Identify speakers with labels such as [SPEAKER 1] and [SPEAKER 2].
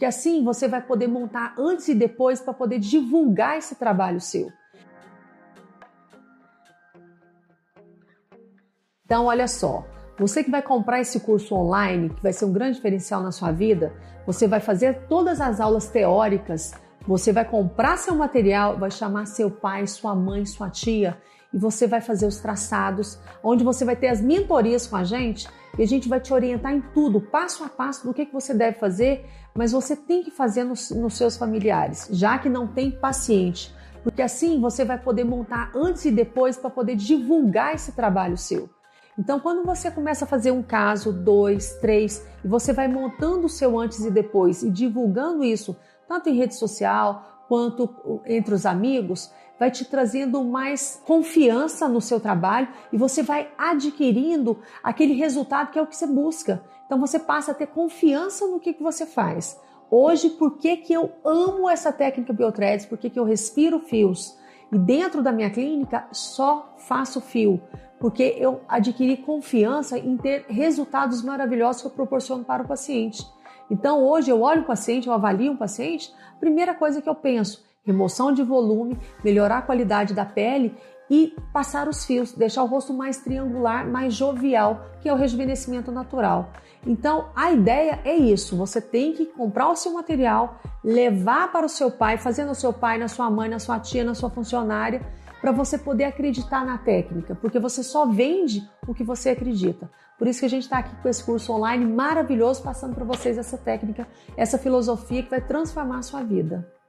[SPEAKER 1] porque assim você vai poder montar antes e depois para poder divulgar esse trabalho seu. Então, olha só, você que vai comprar esse curso online, que vai ser um grande diferencial na sua vida, você vai fazer todas as aulas teóricas, você vai comprar seu material, vai chamar seu pai, sua mãe, sua tia e você vai fazer os traçados, onde você vai ter as mentorias com a gente e a gente vai te orientar em tudo, passo a passo do que, que você deve fazer, mas você tem que fazer nos, nos seus familiares, já que não tem paciente, porque assim você vai poder montar antes e depois para poder divulgar esse trabalho seu. Então, quando você começa a fazer um caso, dois, três, e você vai montando o seu antes e depois e divulgando isso, tanto em rede social quanto entre os amigos, vai te trazendo mais confiança no seu trabalho e você vai adquirindo aquele resultado que é o que você busca. Então você passa a ter confiança no que, que você faz. Hoje, por que, que eu amo essa técnica Biothreads? Por que, que eu respiro fios? E dentro da minha clínica só faço fio, porque eu adquiri confiança em ter resultados maravilhosos que eu proporciono para o paciente. Então hoje eu olho o paciente, eu avalio um paciente, a primeira coisa que eu penso, remoção de volume, melhorar a qualidade da pele e passar os fios, deixar o rosto mais triangular, mais jovial, que é o rejuvenescimento natural. Então, a ideia é isso: você tem que comprar o seu material, levar para o seu pai, fazer no seu pai, na sua mãe, na sua tia, na sua funcionária, para você poder acreditar na técnica, porque você só vende o que você acredita. Por isso que a gente está aqui com esse curso online maravilhoso, passando para vocês essa técnica, essa filosofia que vai transformar a sua vida.